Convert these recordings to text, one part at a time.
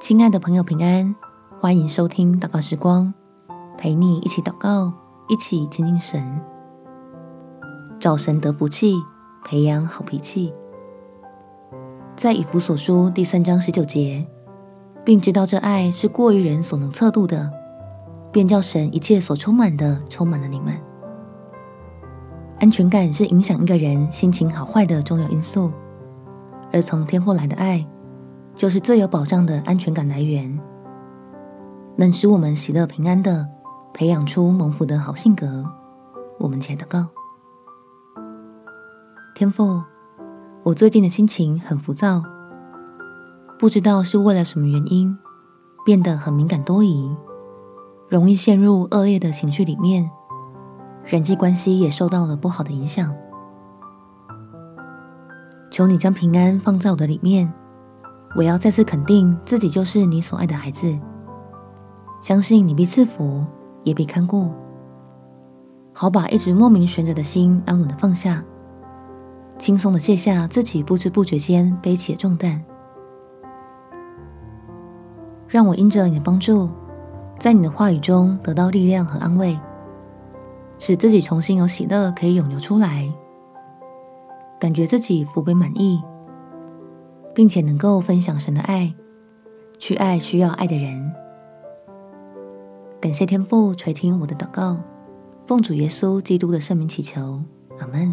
亲爱的朋友，平安！欢迎收听祷告时光，陪你一起祷告，一起亲近神，找神得福气，培养好脾气。在以弗所书第三章十九节，并知道这爱是过于人所能测度的，便叫神一切所充满的充满了你们。安全感是影响一个人心情好坏的重要因素，而从天父来的爱，就是最有保障的安全感来源，能使我们喜乐平安的培养出蒙福的好性格。我们且祷告：天父，我最近的心情很浮躁，不知道是为了什么原因，变得很敏感多疑，容易陷入恶劣的情绪里面，人际关系也受到了不好的影响。求你将平安放在我的里面。我要再次肯定自己就是你所爱的孩子，相信你必赐福，也必看顾，好把一直莫名悬着的心安稳的放下，轻松的卸下自己不知不觉间背起的重担。让我因着你的帮助，在你的话语中得到力量和安慰，使自己重新有喜乐可以涌流出来，感觉自己福杯满溢。并且能够分享神的爱，去爱需要爱的人。感谢天父垂听我的祷告，奉主耶稣基督的圣名祈求，阿门。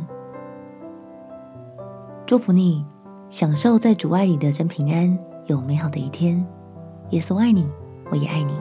祝福你，享受在主爱里的真平安，有美好的一天。耶稣爱你，我也爱你。